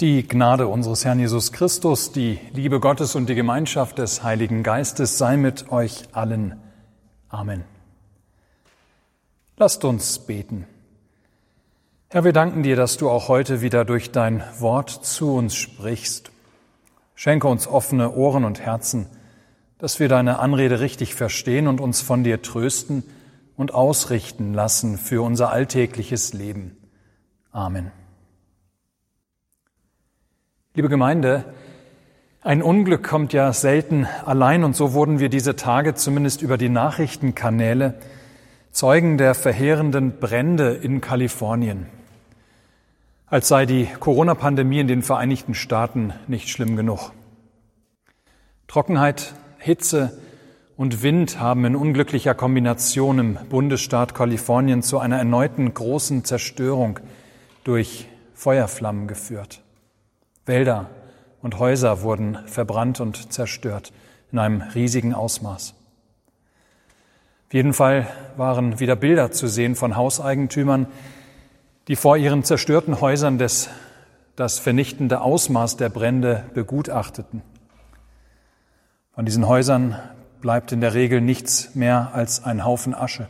Die Gnade unseres Herrn Jesus Christus, die Liebe Gottes und die Gemeinschaft des Heiligen Geistes sei mit euch allen. Amen. Lasst uns beten. Herr, wir danken dir, dass du auch heute wieder durch dein Wort zu uns sprichst. Schenke uns offene Ohren und Herzen, dass wir deine Anrede richtig verstehen und uns von dir trösten und ausrichten lassen für unser alltägliches Leben. Amen. Liebe Gemeinde, ein Unglück kommt ja selten allein und so wurden wir diese Tage zumindest über die Nachrichtenkanäle Zeugen der verheerenden Brände in Kalifornien. Als sei die Corona-Pandemie in den Vereinigten Staaten nicht schlimm genug. Trockenheit, Hitze und Wind haben in unglücklicher Kombination im Bundesstaat Kalifornien zu einer erneuten großen Zerstörung durch Feuerflammen geführt. Wälder und Häuser wurden verbrannt und zerstört in einem riesigen Ausmaß. Auf jeden Fall waren wieder Bilder zu sehen von Hauseigentümern, die vor ihren zerstörten Häusern des, das vernichtende Ausmaß der Brände begutachteten. Von diesen Häusern bleibt in der Regel nichts mehr als ein Haufen Asche.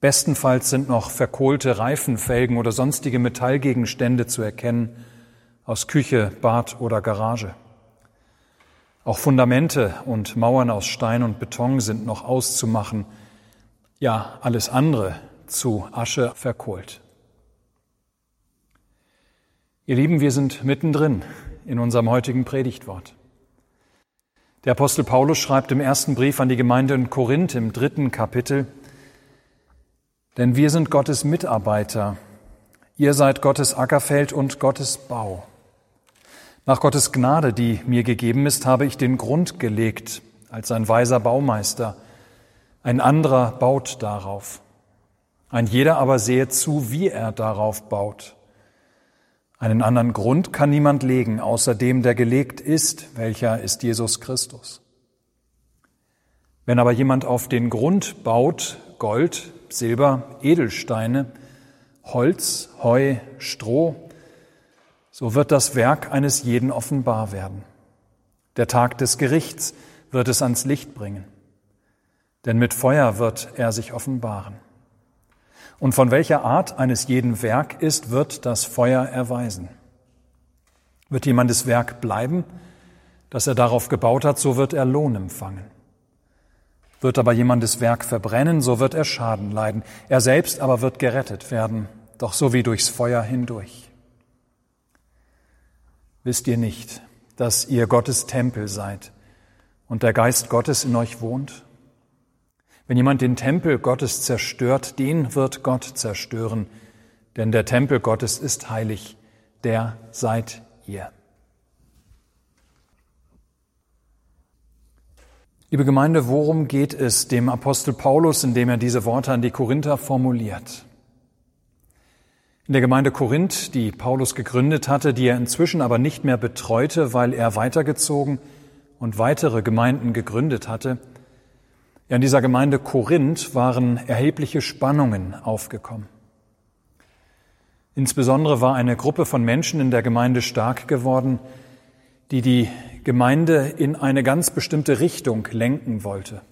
Bestenfalls sind noch verkohlte Reifenfelgen oder sonstige Metallgegenstände zu erkennen, aus Küche, Bad oder Garage. Auch Fundamente und Mauern aus Stein und Beton sind noch auszumachen, ja alles andere zu Asche verkohlt. Ihr Lieben, wir sind mittendrin in unserem heutigen Predigtwort. Der Apostel Paulus schreibt im ersten Brief an die Gemeinde in Korinth im dritten Kapitel, denn wir sind Gottes Mitarbeiter, ihr seid Gottes Ackerfeld und Gottes Bau. Nach Gottes Gnade, die mir gegeben ist, habe ich den Grund gelegt als ein weiser Baumeister. Ein anderer baut darauf. Ein jeder aber sehe zu, wie er darauf baut. Einen anderen Grund kann niemand legen, außer dem, der gelegt ist, welcher ist Jesus Christus. Wenn aber jemand auf den Grund baut, Gold, Silber, Edelsteine, Holz, Heu, Stroh, so wird das Werk eines jeden offenbar werden. Der Tag des Gerichts wird es ans Licht bringen, denn mit Feuer wird er sich offenbaren. Und von welcher Art eines jeden Werk ist, wird das Feuer erweisen. Wird jemandes Werk bleiben, das er darauf gebaut hat, so wird er Lohn empfangen. Wird aber jemandes Werk verbrennen, so wird er Schaden leiden. Er selbst aber wird gerettet werden, doch so wie durchs Feuer hindurch. Wisst ihr nicht, dass ihr Gottes Tempel seid und der Geist Gottes in euch wohnt? Wenn jemand den Tempel Gottes zerstört, den wird Gott zerstören, denn der Tempel Gottes ist heilig, der seid ihr. Liebe Gemeinde, worum geht es dem Apostel Paulus, indem er diese Worte an die Korinther formuliert? In der Gemeinde Korinth, die Paulus gegründet hatte, die er inzwischen aber nicht mehr betreute, weil er weitergezogen und weitere Gemeinden gegründet hatte, in dieser Gemeinde Korinth waren erhebliche Spannungen aufgekommen. Insbesondere war eine Gruppe von Menschen in der Gemeinde stark geworden, die die Gemeinde in eine ganz bestimmte Richtung lenken wollte,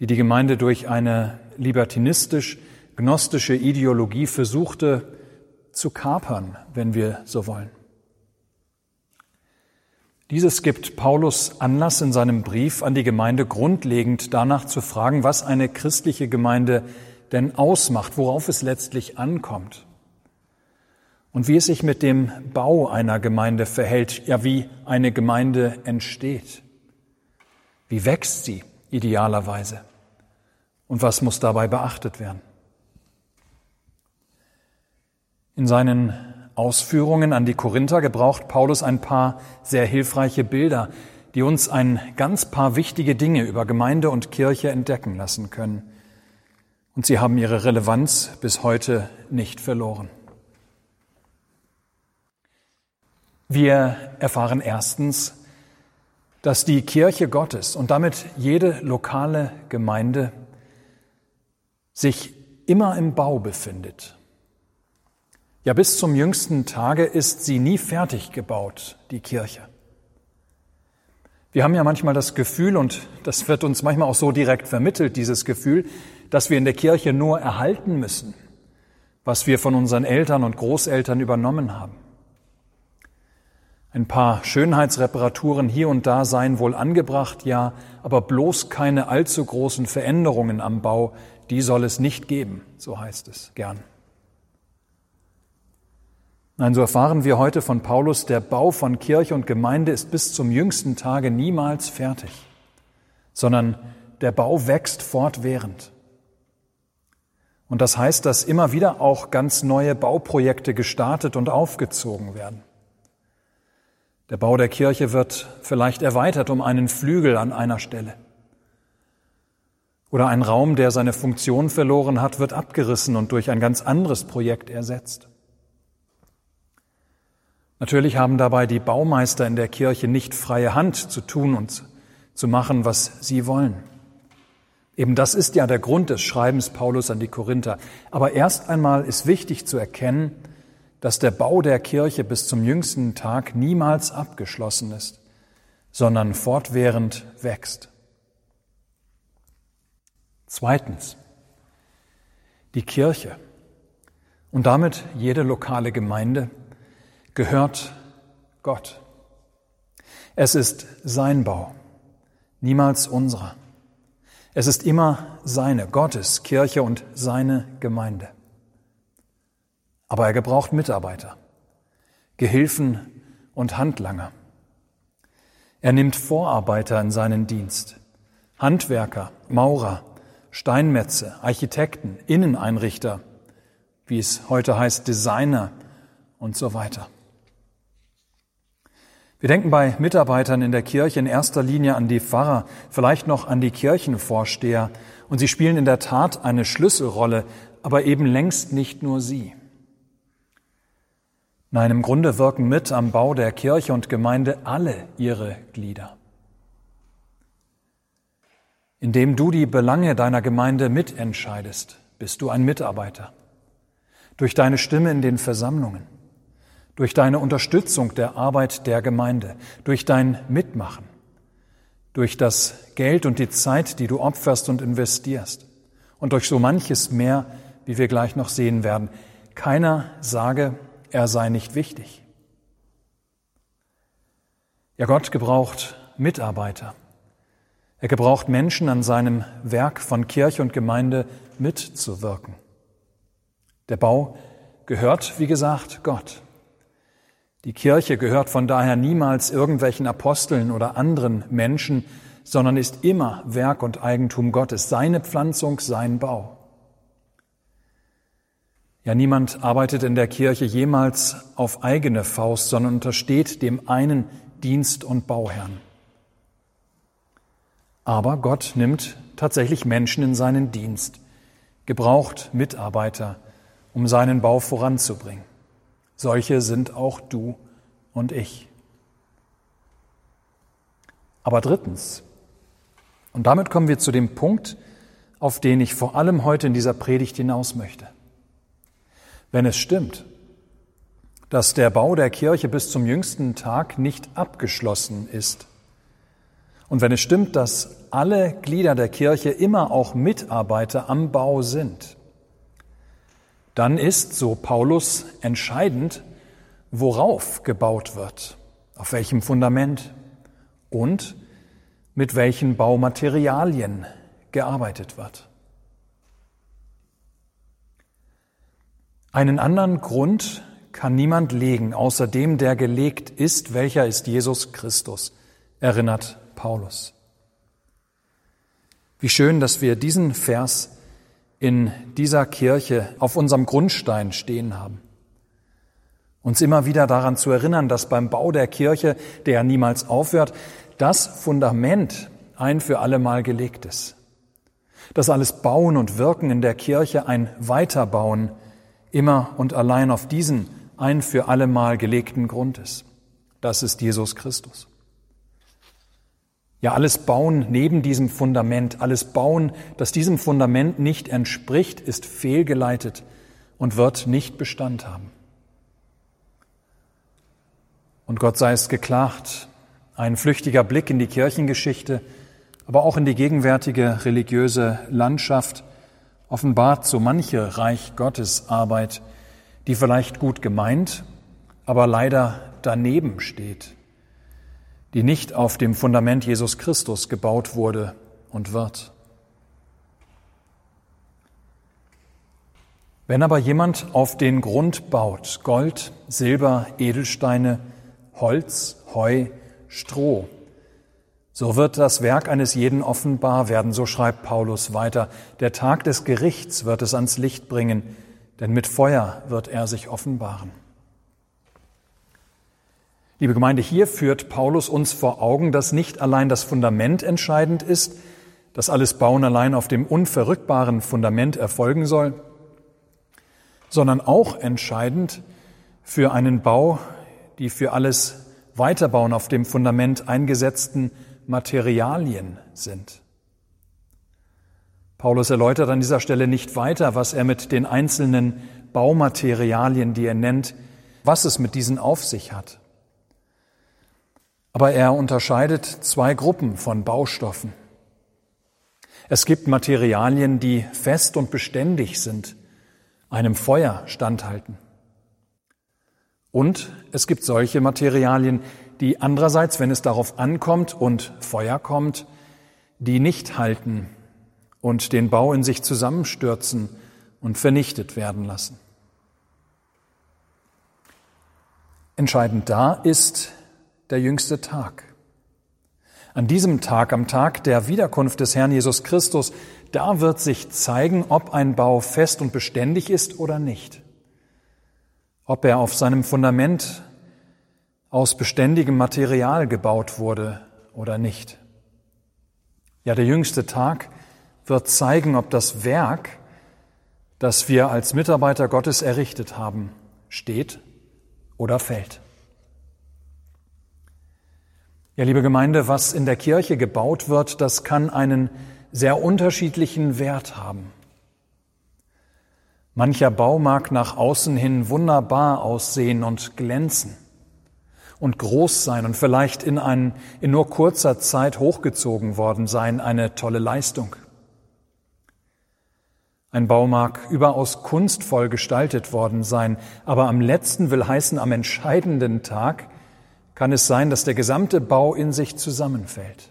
die die Gemeinde durch eine libertinistisch gnostische Ideologie versuchte zu kapern, wenn wir so wollen. Dieses gibt Paulus Anlass in seinem Brief an die Gemeinde grundlegend danach zu fragen, was eine christliche Gemeinde denn ausmacht, worauf es letztlich ankommt und wie es sich mit dem Bau einer Gemeinde verhält, ja wie eine Gemeinde entsteht. Wie wächst sie idealerweise und was muss dabei beachtet werden? In seinen Ausführungen an die Korinther gebraucht Paulus ein paar sehr hilfreiche Bilder, die uns ein ganz paar wichtige Dinge über Gemeinde und Kirche entdecken lassen können. Und sie haben ihre Relevanz bis heute nicht verloren. Wir erfahren erstens, dass die Kirche Gottes und damit jede lokale Gemeinde sich immer im Bau befindet Ja, bis zum jüngsten Tage ist sie nie fertig gebaut, die Kirche. Wir haben ja manchmal das Gefühl, und das wird uns manchmal auch so direkt vermittelt, dieses Gefühl, dass wir in der Kirche nur erhalten müssen, was wir von unseren Eltern und Großeltern übernommen haben. Ein paar Schönheitsreparaturen hier und da seien wohl angebracht, ja, aber bloß keine allzu großen Veränderungen am Bau, die soll es nicht geben, so heißt es gern. Nein, so erfahren wir heute von Paulus, der Bau von Kirche und Gemeinde ist bis zum jüngsten Tage niemals fertig, sondern der Bau wächst fortwährend. Und das heißt, dass immer wieder auch ganz neue Bauprojekte gestartet und aufgezogen werden. Der Bau der Kirche wird vielleicht erweitert um einen Flügel an einer Stelle. Oder ein Raum, der seine Funktion verloren hat, wird abgerissen und durch ein ganz anderes Projekt ersetzt. Natürlich haben dabei die Baumeister in der Kirche nicht freie Hand zu tun und zu machen, was sie wollen. Eben das ist ja der Grund des Schreibens Paulus an die Korinther. Aber erst einmal ist wichtig zu erkennen, dass der Bau der Kirche bis zum jüngsten Tag niemals abgeschlossen ist, sondern fortwährend wächst. Zweitens, die Kirche und damit jede lokale Gemeinde gehört Gott. Es ist sein Bau, niemals unserer. Es ist immer seine, Gottes Kirche und seine Gemeinde. Aber er gebraucht Mitarbeiter, Gehilfen und Handlanger. Er nimmt Vorarbeiter in seinen Dienst, Handwerker, Maurer, Steinmetze, Architekten, Inneneinrichter, wie es heute heißt, Designer und so weiter. Wir denken bei Mitarbeitern in der Kirche in erster Linie an die Pfarrer, vielleicht noch an die Kirchenvorsteher, und sie spielen in der Tat eine Schlüsselrolle, aber eben längst nicht nur sie. Nein, im Grunde wirken mit am Bau der Kirche und Gemeinde alle ihre Glieder. Indem du die Belange deiner Gemeinde mitentscheidest, bist du ein Mitarbeiter. Durch deine Stimme in den Versammlungen durch deine Unterstützung der Arbeit der Gemeinde, durch dein Mitmachen, durch das Geld und die Zeit, die du opferst und investierst und durch so manches mehr, wie wir gleich noch sehen werden. Keiner sage, er sei nicht wichtig. Ja, Gott gebraucht Mitarbeiter. Er gebraucht Menschen an seinem Werk von Kirche und Gemeinde mitzuwirken. Der Bau gehört, wie gesagt, Gott. Die Kirche gehört von daher niemals irgendwelchen Aposteln oder anderen Menschen, sondern ist immer Werk und Eigentum Gottes, seine Pflanzung, sein Bau. Ja, niemand arbeitet in der Kirche jemals auf eigene Faust, sondern untersteht dem einen Dienst- und Bauherrn. Aber Gott nimmt tatsächlich Menschen in seinen Dienst, gebraucht Mitarbeiter, um seinen Bau voranzubringen. Solche sind auch du und ich. Aber drittens, und damit kommen wir zu dem Punkt, auf den ich vor allem heute in dieser Predigt hinaus möchte. Wenn es stimmt, dass der Bau der Kirche bis zum jüngsten Tag nicht abgeschlossen ist, und wenn es stimmt, dass alle Glieder der Kirche immer auch Mitarbeiter am Bau sind, dann ist, so Paulus, entscheidend, worauf gebaut wird, auf welchem Fundament und mit welchen Baumaterialien gearbeitet wird. Einen anderen Grund kann niemand legen, außer dem, der gelegt ist, welcher ist Jesus Christus, erinnert Paulus. Wie schön, dass wir diesen Vers in dieser Kirche auf unserem Grundstein stehen haben. Uns immer wieder daran zu erinnern, dass beim Bau der Kirche, der niemals aufhört, das Fundament ein für alle Mal gelegt ist. Dass alles Bauen und Wirken in der Kirche ein Weiterbauen immer und allein auf diesen ein für alle Mal gelegten Grund ist. Das ist Jesus Christus. Ja, alles Bauen neben diesem Fundament, alles Bauen, das diesem Fundament nicht entspricht, ist fehlgeleitet und wird nicht Bestand haben. Und Gott sei es geklagt, ein flüchtiger Blick in die Kirchengeschichte, aber auch in die gegenwärtige religiöse Landschaft offenbart so manche Reich Gottes Arbeit, die vielleicht gut gemeint, aber leider daneben steht, die nicht auf dem Fundament Jesus Christus gebaut wurde und wird. Wenn aber jemand auf den Grund baut, Gold, Silber, Edelsteine, Holz, Heu, Stroh. So wird das Werk eines jeden offenbar werden, so schreibt Paulus weiter. Der Tag des Gerichts wird es ans Licht bringen, denn mit Feuer wird er sich offenbaren. Liebe Gemeinde, hier führt Paulus uns vor Augen, dass nicht allein das Fundament entscheidend ist, dass alles Bauen allein auf dem unverrückbaren Fundament erfolgen soll, sondern auch entscheidend für einen Bau die für alles Weiterbauen auf dem Fundament eingesetzten Materialien sind. Paulus erläutert an dieser Stelle nicht weiter, was er mit den einzelnen Baumaterialien, die er nennt, was es mit diesen auf sich hat. Aber er unterscheidet zwei Gruppen von Baustoffen. Es gibt Materialien, die fest und beständig sind, einem Feuer standhalten. Und es gibt solche Materialien, die andererseits, wenn es darauf ankommt und Feuer kommt, die nicht halten und den Bau in sich zusammenstürzen und vernichtet werden lassen. Entscheidend da ist der jüngste Tag. An diesem Tag, am Tag der Wiederkunft des Herrn Jesus Christus, da wird sich zeigen, ob ein Bau fest und beständig ist oder nicht ob er auf seinem Fundament aus beständigem Material gebaut wurde oder nicht. Ja, der jüngste Tag wird zeigen, ob das Werk, das wir als Mitarbeiter Gottes errichtet haben, steht oder fällt. Ja, liebe Gemeinde, was in der Kirche gebaut wird, das kann einen sehr unterschiedlichen Wert haben. Mancher Bau mag nach außen hin wunderbar aussehen und glänzen und groß sein und vielleicht in, ein, in nur kurzer Zeit hochgezogen worden sein, eine tolle Leistung. Ein Bau mag überaus kunstvoll gestaltet worden sein, aber am letzten will heißen, am entscheidenden Tag kann es sein, dass der gesamte Bau in sich zusammenfällt,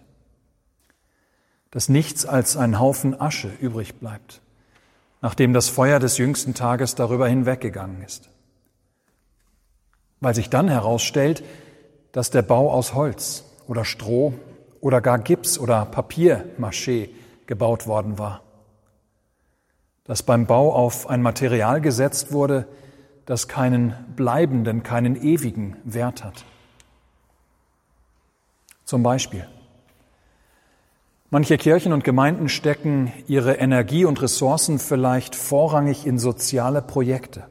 dass nichts als ein Haufen Asche übrig bleibt nachdem das Feuer des jüngsten Tages darüber hinweggegangen ist. Weil sich dann herausstellt, dass der Bau aus Holz oder Stroh oder gar Gips oder Papiermaché gebaut worden war. Dass beim Bau auf ein Material gesetzt wurde, das keinen bleibenden, keinen ewigen Wert hat. Zum Beispiel Manche Kirchen und Gemeinden stecken ihre Energie und Ressourcen vielleicht vorrangig in soziale Projekte.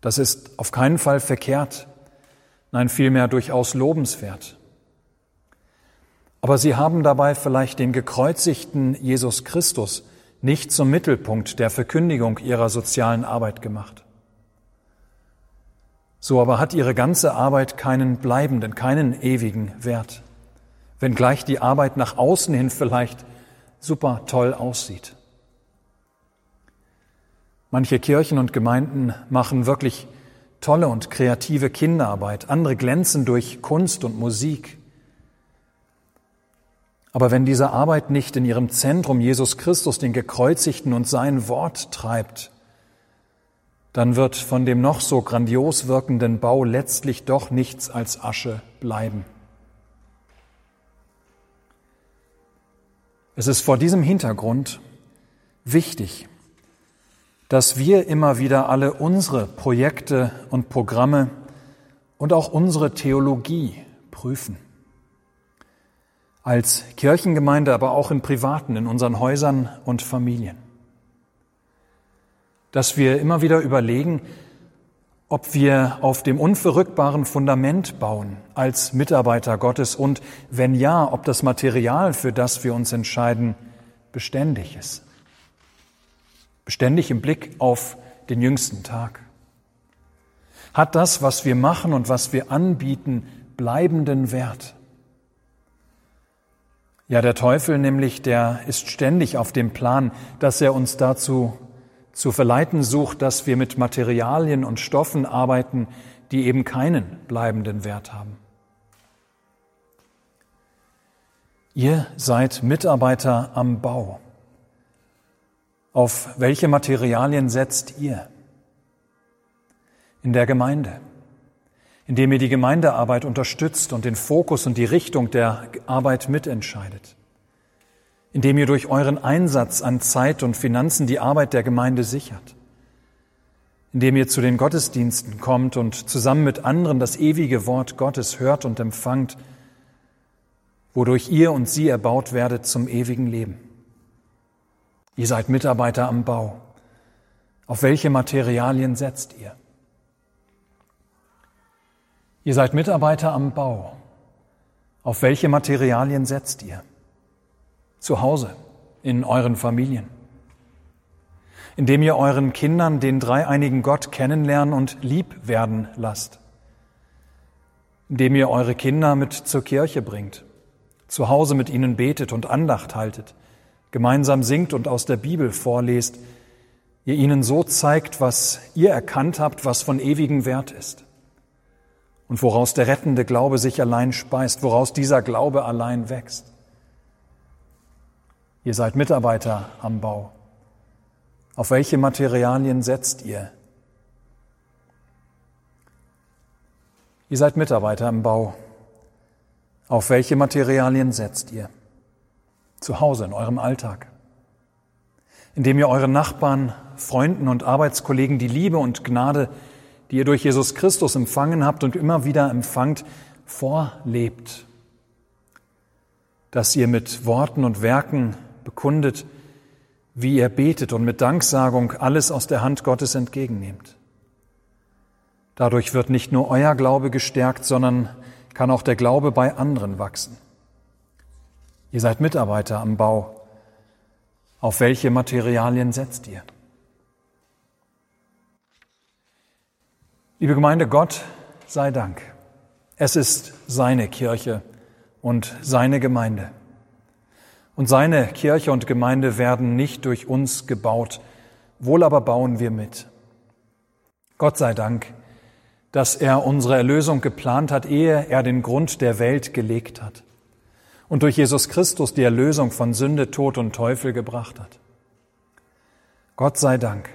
Das ist auf keinen Fall verkehrt, nein vielmehr durchaus lobenswert. Aber sie haben dabei vielleicht den gekreuzigten Jesus Christus nicht zum Mittelpunkt der Verkündigung ihrer sozialen Arbeit gemacht. So aber hat ihre ganze Arbeit keinen bleibenden, keinen ewigen Wert wenngleich die Arbeit nach außen hin vielleicht super toll aussieht. Manche Kirchen und Gemeinden machen wirklich tolle und kreative Kinderarbeit, andere glänzen durch Kunst und Musik. Aber wenn diese Arbeit nicht in ihrem Zentrum Jesus Christus, den Gekreuzigten und sein Wort treibt, dann wird von dem noch so grandios wirkenden Bau letztlich doch nichts als Asche bleiben. Es ist vor diesem Hintergrund wichtig, dass wir immer wieder alle unsere Projekte und Programme und auch unsere Theologie prüfen. Als Kirchengemeinde, aber auch in privaten, in unseren Häusern und Familien. Dass wir immer wieder überlegen, ob wir auf dem unverrückbaren Fundament bauen als Mitarbeiter Gottes und wenn ja, ob das Material, für das wir uns entscheiden, beständig ist. Beständig im Blick auf den jüngsten Tag. Hat das, was wir machen und was wir anbieten, bleibenden Wert? Ja, der Teufel nämlich, der ist ständig auf dem Plan, dass er uns dazu zu verleiten sucht, dass wir mit Materialien und Stoffen arbeiten, die eben keinen bleibenden Wert haben. Ihr seid Mitarbeiter am Bau. Auf welche Materialien setzt ihr? In der Gemeinde, indem ihr die Gemeindearbeit unterstützt und den Fokus und die Richtung der Arbeit mitentscheidet, indem ihr durch euren Einsatz an Zeit und Finanzen die Arbeit der Gemeinde sichert, indem ihr zu den Gottesdiensten kommt und zusammen mit anderen das ewige Wort Gottes hört und empfangt, wodurch ihr und sie erbaut werdet zum ewigen Leben. Ihr seid Mitarbeiter am Bau. Auf welche Materialien setzt ihr? Ihr seid Mitarbeiter am Bau. Auf welche Materialien setzt ihr? Zu Hause, in euren Familien. Indem ihr euren Kindern den dreieinigen Gott kennenlernen und lieb werden lasst. Indem ihr eure Kinder mit zur Kirche bringt, zu Hause mit ihnen betet und Andacht haltet gemeinsam singt und aus der Bibel vorlest, ihr ihnen so zeigt, was ihr erkannt habt, was von ewigem Wert ist und woraus der rettende Glaube sich allein speist, woraus dieser Glaube allein wächst. Ihr seid Mitarbeiter am Bau. Auf welche Materialien setzt ihr? Ihr seid Mitarbeiter am Bau. Auf welche Materialien setzt ihr? zu Hause, in eurem Alltag, indem ihr euren Nachbarn, Freunden und Arbeitskollegen die Liebe und Gnade, die ihr durch Jesus Christus empfangen habt und immer wieder empfangt, vorlebt, dass ihr mit Worten und Werken bekundet, wie ihr betet und mit Danksagung alles aus der Hand Gottes entgegennehmt. Dadurch wird nicht nur euer Glaube gestärkt, sondern kann auch der Glaube bei anderen wachsen. Ihr seid Mitarbeiter am Bau. Auf welche Materialien setzt ihr? Liebe Gemeinde, Gott sei Dank. Es ist seine Kirche und seine Gemeinde. Und seine Kirche und Gemeinde werden nicht durch uns gebaut, wohl aber bauen wir mit. Gott sei Dank, dass er unsere Erlösung geplant hat, ehe er den Grund der Welt gelegt hat und durch Jesus Christus die Erlösung von Sünde, Tod und Teufel gebracht hat. Gott sei Dank,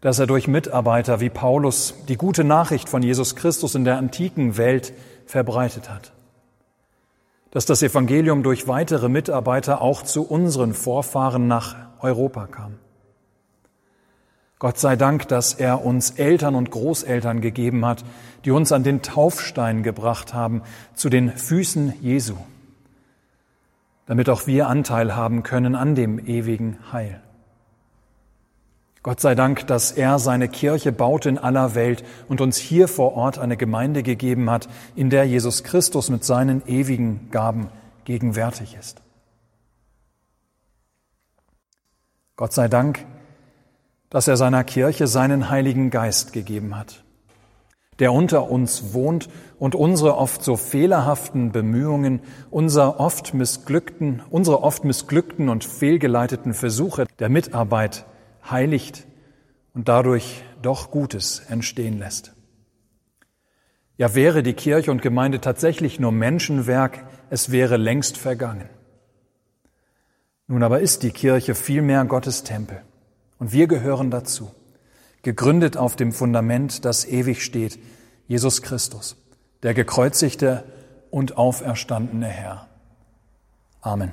dass er durch Mitarbeiter wie Paulus die gute Nachricht von Jesus Christus in der antiken Welt verbreitet hat. Dass das Evangelium durch weitere Mitarbeiter auch zu unseren Vorfahren nach Europa kam. Gott sei Dank, dass er uns Eltern und Großeltern gegeben hat, die uns an den Taufstein gebracht haben, zu den Füßen Jesu damit auch wir Anteil haben können an dem ewigen Heil. Gott sei Dank, dass er seine Kirche baut in aller Welt und uns hier vor Ort eine Gemeinde gegeben hat, in der Jesus Christus mit seinen ewigen Gaben gegenwärtig ist. Gott sei Dank, dass er seiner Kirche seinen Heiligen Geist gegeben hat der unter uns wohnt und unsere oft so fehlerhaften Bemühungen, unser oft missglückten, unsere oft missglückten und fehlgeleiteten Versuche der Mitarbeit heiligt und dadurch doch Gutes entstehen lässt. Ja, wäre die Kirche und Gemeinde tatsächlich nur Menschenwerk, es wäre längst vergangen. Nun aber ist die Kirche vielmehr Gottes Tempel und wir gehören dazu gegründet auf dem Fundament, das ewig steht, Jesus Christus, der gekreuzigte und auferstandene Herr. Amen.